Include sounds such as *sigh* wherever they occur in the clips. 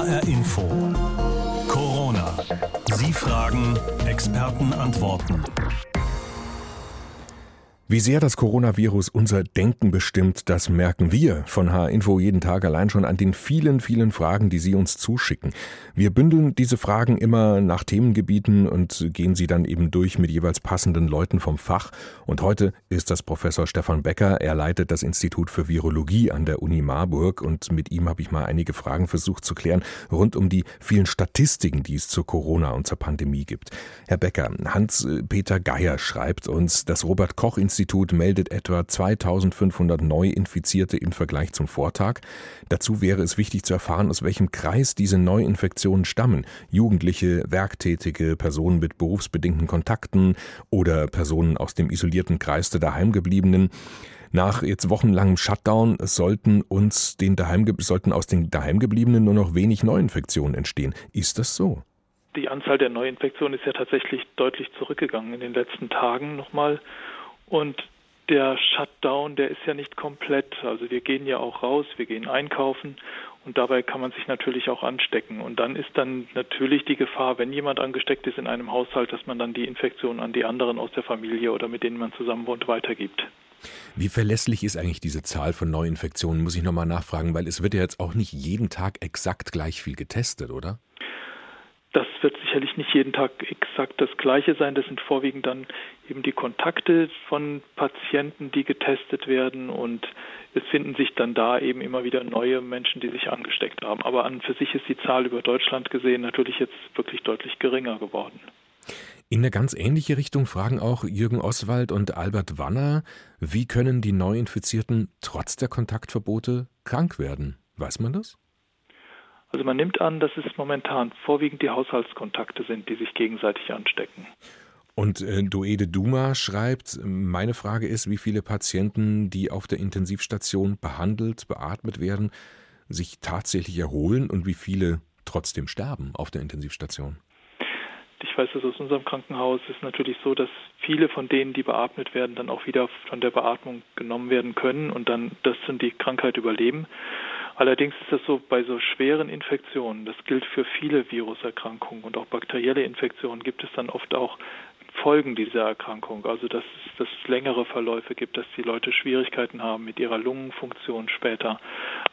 HR Info. Corona. Sie fragen, Experten antworten. Wie sehr das Coronavirus unser Denken bestimmt, das merken wir von H-Info jeden Tag allein schon an den vielen, vielen Fragen, die Sie uns zuschicken. Wir bündeln diese Fragen immer nach Themengebieten und gehen sie dann eben durch mit jeweils passenden Leuten vom Fach. Und heute ist das Professor Stefan Becker. Er leitet das Institut für Virologie an der Uni Marburg und mit ihm habe ich mal einige Fragen versucht zu klären rund um die vielen Statistiken, die es zur Corona und zur Pandemie gibt. Herr Becker, Hans-Peter Geier schreibt uns, das Robert Koch Institut Institut meldet etwa 2500 Neuinfizierte im Vergleich zum Vortag. Dazu wäre es wichtig zu erfahren, aus welchem Kreis diese Neuinfektionen stammen. Jugendliche, Werktätige, Personen mit berufsbedingten Kontakten oder Personen aus dem isolierten Kreis der Daheimgebliebenen. Nach jetzt wochenlangem Shutdown sollten uns den Daheim, sollten aus den Daheimgebliebenen nur noch wenig Neuinfektionen entstehen. Ist das so? Die Anzahl der Neuinfektionen ist ja tatsächlich deutlich zurückgegangen in den letzten Tagen nochmal. Und der Shutdown, der ist ja nicht komplett. Also wir gehen ja auch raus, wir gehen einkaufen und dabei kann man sich natürlich auch anstecken. Und dann ist dann natürlich die Gefahr, wenn jemand angesteckt ist in einem Haushalt, dass man dann die Infektion an die anderen aus der Familie oder mit denen man zusammen wohnt weitergibt. Wie verlässlich ist eigentlich diese Zahl von Neuinfektionen, muss ich nochmal nachfragen, weil es wird ja jetzt auch nicht jeden Tag exakt gleich viel getestet, oder? Das wird sicherlich nicht jeden Tag exakt das Gleiche sein. Das sind vorwiegend dann eben die Kontakte von Patienten, die getestet werden und es finden sich dann da eben immer wieder neue Menschen, die sich angesteckt haben. Aber an für sich ist die Zahl über Deutschland gesehen natürlich jetzt wirklich deutlich geringer geworden. In eine ganz ähnliche Richtung fragen auch Jürgen Oswald und Albert Wanner, wie können die Neuinfizierten trotz der Kontaktverbote krank werden? Weiß man das? Also man nimmt an, dass es momentan vorwiegend die Haushaltskontakte sind, die sich gegenseitig anstecken. Und äh, Doede Duma schreibt, meine Frage ist, wie viele Patienten, die auf der Intensivstation behandelt, beatmet werden, sich tatsächlich erholen und wie viele trotzdem sterben auf der Intensivstation? Ich weiß das aus unserem Krankenhaus ist natürlich so, dass viele von denen, die beatmet werden, dann auch wieder von der Beatmung genommen werden können und dann das sind die Krankheit überleben. Allerdings ist das so bei so schweren Infektionen, das gilt für viele Viruserkrankungen und auch bakterielle Infektionen, gibt es dann oft auch Folgen dieser Erkrankung, also dass es längere Verläufe gibt, dass die Leute Schwierigkeiten haben mit ihrer Lungenfunktion später.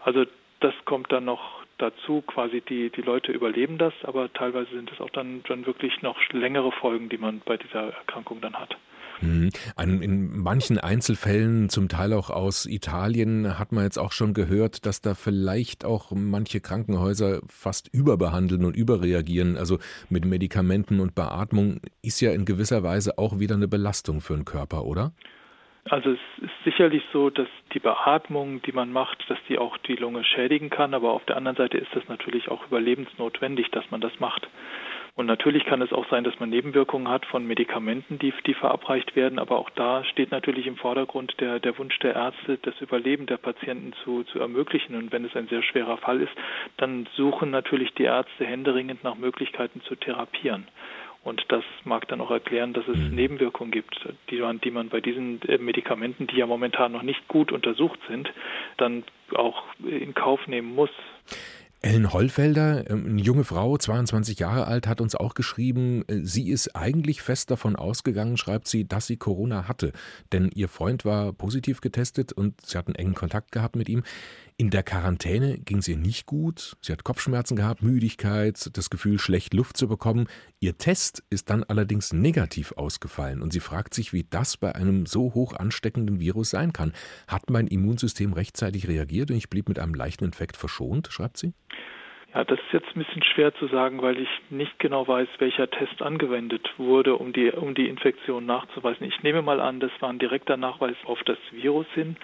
Also das kommt dann noch dazu, quasi die, die Leute überleben das, aber teilweise sind es auch dann, dann wirklich noch längere Folgen, die man bei dieser Erkrankung dann hat. Mhm. In manchen Einzelfällen, zum Teil auch aus Italien, hat man jetzt auch schon gehört, dass da vielleicht auch manche Krankenhäuser fast überbehandeln und überreagieren. Also mit Medikamenten und Beatmung ist ja in gewisser Weise auch wieder eine Belastung für den Körper, oder? Also es ist sicherlich so, dass die Beatmung, die man macht, dass die auch die Lunge schädigen kann, aber auf der anderen Seite ist das natürlich auch überlebensnotwendig, dass man das macht. Und natürlich kann es auch sein, dass man Nebenwirkungen hat von Medikamenten, die, die verabreicht werden. Aber auch da steht natürlich im Vordergrund der, der Wunsch der Ärzte, das Überleben der Patienten zu, zu ermöglichen. Und wenn es ein sehr schwerer Fall ist, dann suchen natürlich die Ärzte händeringend nach Möglichkeiten zu therapieren. Und das mag dann auch erklären, dass es mhm. Nebenwirkungen gibt, die man, die man bei diesen äh, Medikamenten, die ja momentan noch nicht gut untersucht sind, dann auch in Kauf nehmen muss. Ellen Hollfelder, ähm, eine junge Frau, 22 Jahre alt, hat uns auch geschrieben, äh, sie ist eigentlich fest davon ausgegangen, schreibt sie, dass sie Corona hatte. Denn ihr Freund war positiv getestet und sie hat einen engen Kontakt gehabt mit ihm. In der Quarantäne ging es ihr nicht gut. Sie hat Kopfschmerzen gehabt, Müdigkeit, das Gefühl, schlecht Luft zu bekommen. Ihr Test ist dann allerdings negativ ausgefallen und sie fragt sich, wie das bei einem so hoch ansteckenden Virus sein kann. Hat mein Immunsystem rechtzeitig reagiert und ich blieb mit einem leichten Infekt verschont, schreibt sie? Ja, das ist jetzt ein bisschen schwer zu sagen, weil ich nicht genau weiß, welcher Test angewendet wurde, um die, um die Infektion nachzuweisen. Ich nehme mal an, das war ein direkter Nachweis auf das Virus hin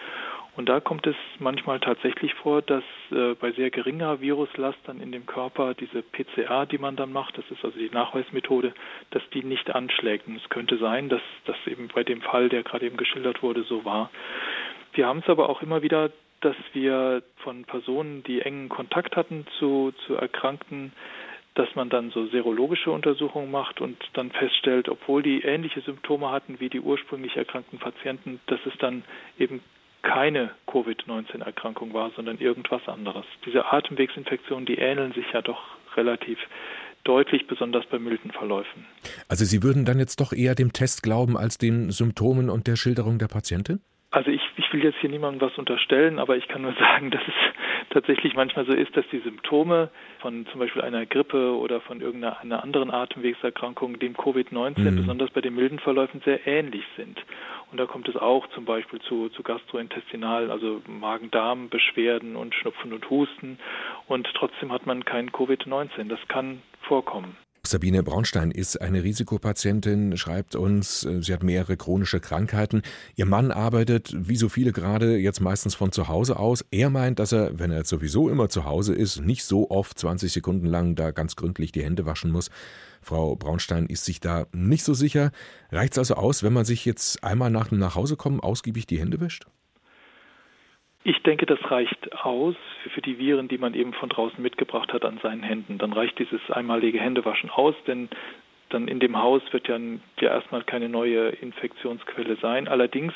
und da kommt es manchmal tatsächlich vor, dass äh, bei sehr geringer Viruslast dann in dem Körper diese PCA, die man dann macht, das ist also die Nachweismethode, dass die nicht anschlägt. Und es könnte sein, dass das eben bei dem Fall, der gerade eben geschildert wurde, so war. Wir haben es aber auch immer wieder, dass wir von Personen, die engen Kontakt hatten zu, zu Erkrankten, dass man dann so serologische Untersuchungen macht und dann feststellt, obwohl die ähnliche Symptome hatten wie die ursprünglich erkrankten Patienten, dass es dann eben keine Covid-19-Erkrankung war, sondern irgendwas anderes. Diese Atemwegsinfektionen, die ähneln sich ja doch relativ deutlich, besonders bei milden Verläufen. Also Sie würden dann jetzt doch eher dem Test glauben als den Symptomen und der Schilderung der Patientin? Also ich, ich will jetzt hier niemandem was unterstellen, aber ich kann nur *laughs* sagen, dass es tatsächlich manchmal so ist, dass die Symptome von zum Beispiel einer Grippe oder von irgendeiner anderen Atemwegserkrankung dem Covid-19, mhm. besonders bei den milden Verläufen, sehr ähnlich sind. Und da kommt es auch zum Beispiel zu, zu gastrointestinalen, also Magen-Darm-Beschwerden und Schnupfen und Husten. Und trotzdem hat man kein Covid-19. Das kann vorkommen. Sabine Braunstein ist eine Risikopatientin, schreibt uns, äh, sie hat mehrere chronische Krankheiten. Ihr Mann arbeitet, wie so viele gerade, jetzt meistens von zu Hause aus. Er meint, dass er, wenn er sowieso immer zu Hause ist, nicht so oft 20 Sekunden lang da ganz gründlich die Hände waschen muss. Frau Braunstein ist sich da nicht so sicher. Reicht es also aus, wenn man sich jetzt einmal nach dem Nachhausekommen ausgiebig die Hände wäscht? Ich denke, das reicht aus für die Viren, die man eben von draußen mitgebracht hat an seinen Händen. Dann reicht dieses einmalige Händewaschen aus, denn dann in dem Haus wird ja, ja erstmal keine neue Infektionsquelle sein. Allerdings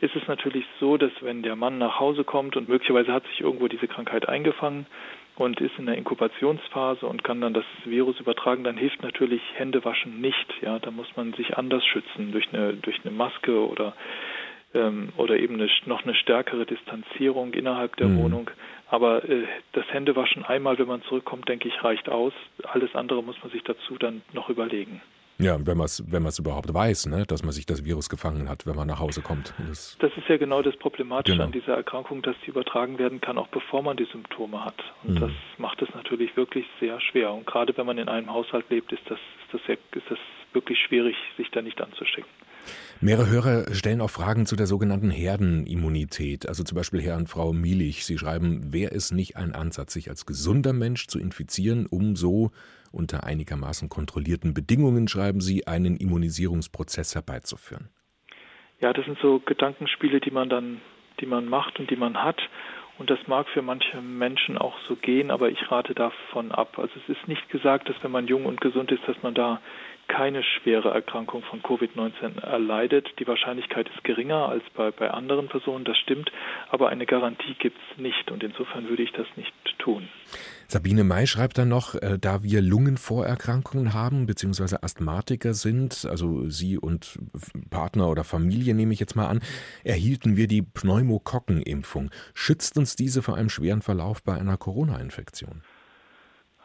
ist es natürlich so, dass wenn der Mann nach Hause kommt und möglicherweise hat sich irgendwo diese Krankheit eingefangen und ist in der Inkubationsphase und kann dann das Virus übertragen, dann hilft natürlich Händewaschen nicht. Ja, da muss man sich anders schützen durch eine durch eine Maske oder ähm, oder eben eine, noch eine stärkere Distanzierung innerhalb der mhm. Wohnung. Aber äh, das Händewaschen einmal, wenn man zurückkommt, denke ich, reicht aus. Alles andere muss man sich dazu dann noch überlegen. Ja, wenn man es wenn überhaupt weiß, ne, dass man sich das Virus gefangen hat, wenn man nach Hause kommt. Das, das ist ja genau das Problematische genau. an dieser Erkrankung, dass sie übertragen werden kann, auch bevor man die Symptome hat. Und mhm. das macht es natürlich wirklich sehr schwer. Und gerade wenn man in einem Haushalt lebt, ist das, ist das, sehr, ist das wirklich schwierig, sich da nicht anzustecken. Mehrere Hörer stellen auch Fragen zu der sogenannten Herdenimmunität. Also zum Beispiel Herr und Frau Mielich. Sie schreiben, wäre es nicht ein Ansatz, sich als gesunder Mensch zu infizieren, um so unter einigermaßen kontrollierten Bedingungen, schreiben Sie, einen Immunisierungsprozess herbeizuführen? Ja, das sind so Gedankenspiele, die man dann, die man macht und die man hat. Und das mag für manche Menschen auch so gehen, aber ich rate davon ab. Also es ist nicht gesagt, dass wenn man jung und gesund ist, dass man da keine schwere Erkrankung von Covid-19 erleidet. Die Wahrscheinlichkeit ist geringer als bei, bei anderen Personen, das stimmt, aber eine Garantie gibt es nicht und insofern würde ich das nicht tun. Sabine May schreibt dann noch, äh, da wir Lungenvorerkrankungen haben, beziehungsweise Asthmatiker sind, also Sie und Partner oder Familie nehme ich jetzt mal an, erhielten wir die Pneumokokkenimpfung. Schützt uns diese vor einem schweren Verlauf bei einer Corona-Infektion?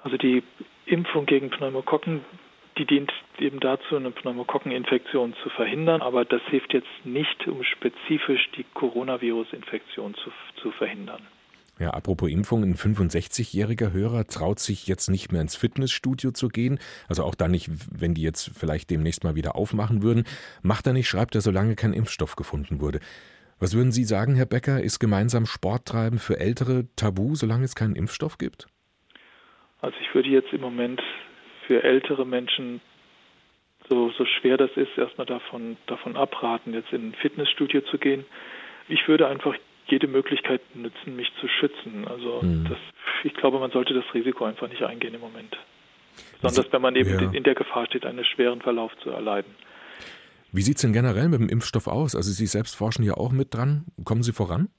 Also die Impfung gegen Pneumokokken die dient eben dazu, eine Pneumokokkeninfektion zu verhindern, aber das hilft jetzt nicht, um spezifisch die Coronavirus-Infektion zu, zu verhindern. Ja, apropos Impfung, ein 65-jähriger Hörer traut sich jetzt nicht mehr ins Fitnessstudio zu gehen, also auch dann nicht, wenn die jetzt vielleicht demnächst mal wieder aufmachen würden. Macht er nicht, schreibt er, solange kein Impfstoff gefunden wurde. Was würden Sie sagen, Herr Becker, ist gemeinsam Sport treiben für Ältere tabu, solange es keinen Impfstoff gibt? Also ich würde jetzt im Moment für ältere Menschen so, so schwer das ist, erstmal davon, davon abraten, jetzt in ein Fitnessstudio zu gehen. Ich würde einfach jede Möglichkeit nutzen, mich zu schützen. Also mhm. das, ich glaube, man sollte das Risiko einfach nicht eingehen im Moment. Besonders wenn man eben ja. in der Gefahr steht, einen schweren Verlauf zu erleiden. Wie sieht es denn generell mit dem Impfstoff aus? Also Sie selbst forschen ja auch mit dran. Kommen Sie voran?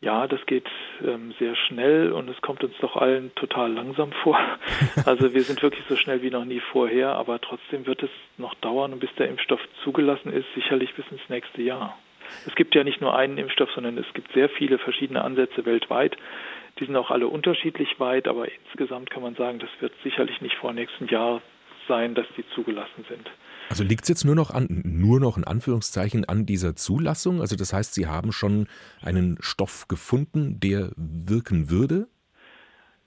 Ja, das geht ähm, sehr schnell und es kommt uns doch allen total langsam vor. *laughs* Also wir sind wirklich so schnell wie noch nie vorher, aber trotzdem wird es noch dauern, bis der Impfstoff zugelassen ist, sicherlich bis ins nächste Jahr. Es gibt ja nicht nur einen Impfstoff, sondern es gibt sehr viele verschiedene Ansätze weltweit. Die sind auch alle unterschiedlich weit, aber insgesamt kann man sagen, das wird sicherlich nicht vor nächsten Jahr sein, dass die zugelassen sind. Also liegt es jetzt nur noch an, nur noch in Anführungszeichen an dieser Zulassung? Also das heißt, Sie haben schon einen Stoff gefunden, der wirken würde?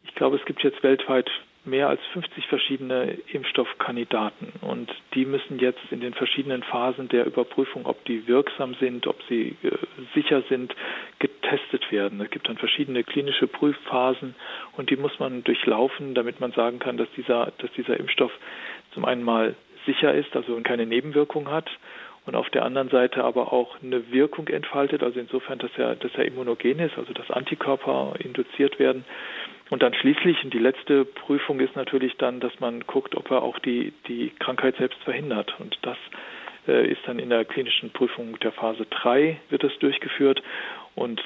Ich glaube, es gibt jetzt weltweit mehr als 50 verschiedene Impfstoffkandidaten und die müssen jetzt in den verschiedenen Phasen der Überprüfung, ob die wirksam sind, ob sie äh, sicher sind, getestet werden. Es gibt dann verschiedene klinische Prüfphasen und die muss man durchlaufen, damit man sagen kann, dass dieser, dass dieser Impfstoff zum einen mal sicher ist, also keine Nebenwirkung hat und auf der anderen Seite aber auch eine Wirkung entfaltet, also insofern, dass er, dass er immunogen ist, also dass Antikörper induziert werden. Und dann schließlich, und die letzte Prüfung ist natürlich dann, dass man guckt, ob er auch die, die Krankheit selbst verhindert. Und das äh, ist dann in der klinischen Prüfung der Phase 3 wird das durchgeführt und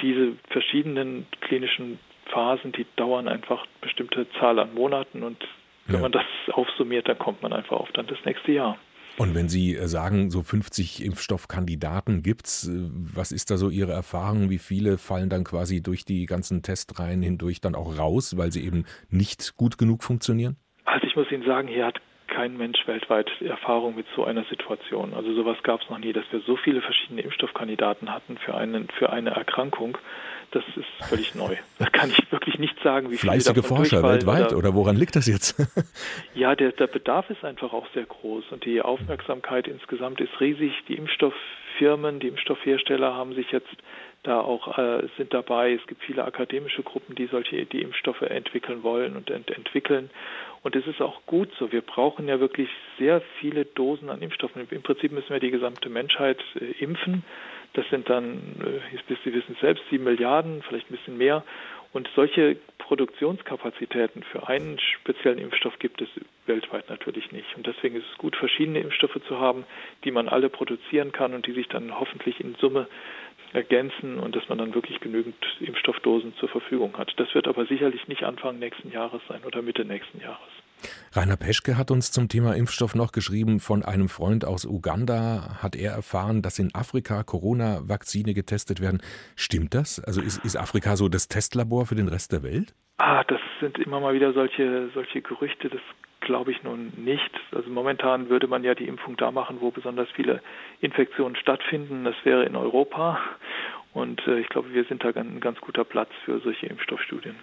diese verschiedenen klinischen Phasen, die dauern einfach bestimmte Zahl an Monaten und wenn ja. man das aufsummiert, dann kommt man einfach auf dann das nächste Jahr. Und wenn Sie äh, sagen, so 50 Impfstoffkandidaten gibt's, äh, was ist da so Ihre Erfahrung? Wie viele fallen dann quasi durch die ganzen Testreihen hindurch dann auch raus, weil sie eben nicht gut genug funktionieren? Also ich muss Ihnen sagen, hier hat kein Mensch weltweit Erfahrung mit so einer Situation. Also sowas gab es noch nie, dass wir so viele verschiedene Impfstoffkandidaten hatten für, einen, für eine Erkrankung. Das ist völlig neu. Da kann ich wirklich nicht sagen, wie Fleißige viele Forscher weltweit oder, oder, woran liegt das jetzt? *laughs* ja, der, der Bedarf ist einfach auch sehr groß und die Aufmerksamkeit insgesamt ist riesig. Die Impfstofffirmen, die Impfstoffhersteller haben sich jetzt da auch äh, sind dabei. Es gibt viele akademische Gruppen, die solche die Impfstoffe entwickeln wollen und ent entwickeln. Und es ist auch gut so. Wir brauchen ja wirklich sehr viele Dosen an Impfstoffen. Im Prinzip müssen wir die gesamte Menschheit äh, impfen. Das sind dann, äh, Sie wissen selbst, sieben Milliarden, vielleicht ein bisschen mehr. Und solche Produktionskapazitäten für einen speziellen Impfstoff gibt es weltweit natürlich nicht. Und deswegen ist es gut, verschiedene Impfstoffe zu haben, die man alle produzieren kann und die sich dann hoffentlich in Summe ergänzen und dass man dann wirklich genügend Impfstoffdosen zur Verfügung hat. Das wird aber sicherlich nicht Anfang nächsten Jahres sein oder Mitte nächsten Jahres. Rainer Peschke hat uns zum Thema Impfstoff noch geschrieben, von einem Freund aus Uganda hat er erfahren, dass in Afrika Corona-Vakzine getestet werden. Stimmt das? Also ist, ist Afrika so das Testlabor für den Rest der Welt? Ah, das sind immer mal wieder solche, solche Gerüchte. Das glaube ich nun nicht. Also momentan würde man ja die Impfung da machen, wo besonders viele Infektionen stattfinden. Das wäre in Europa. Und äh, ich glaube, wir sind da ein ganz guter Platz für solche Impfstoffstudien.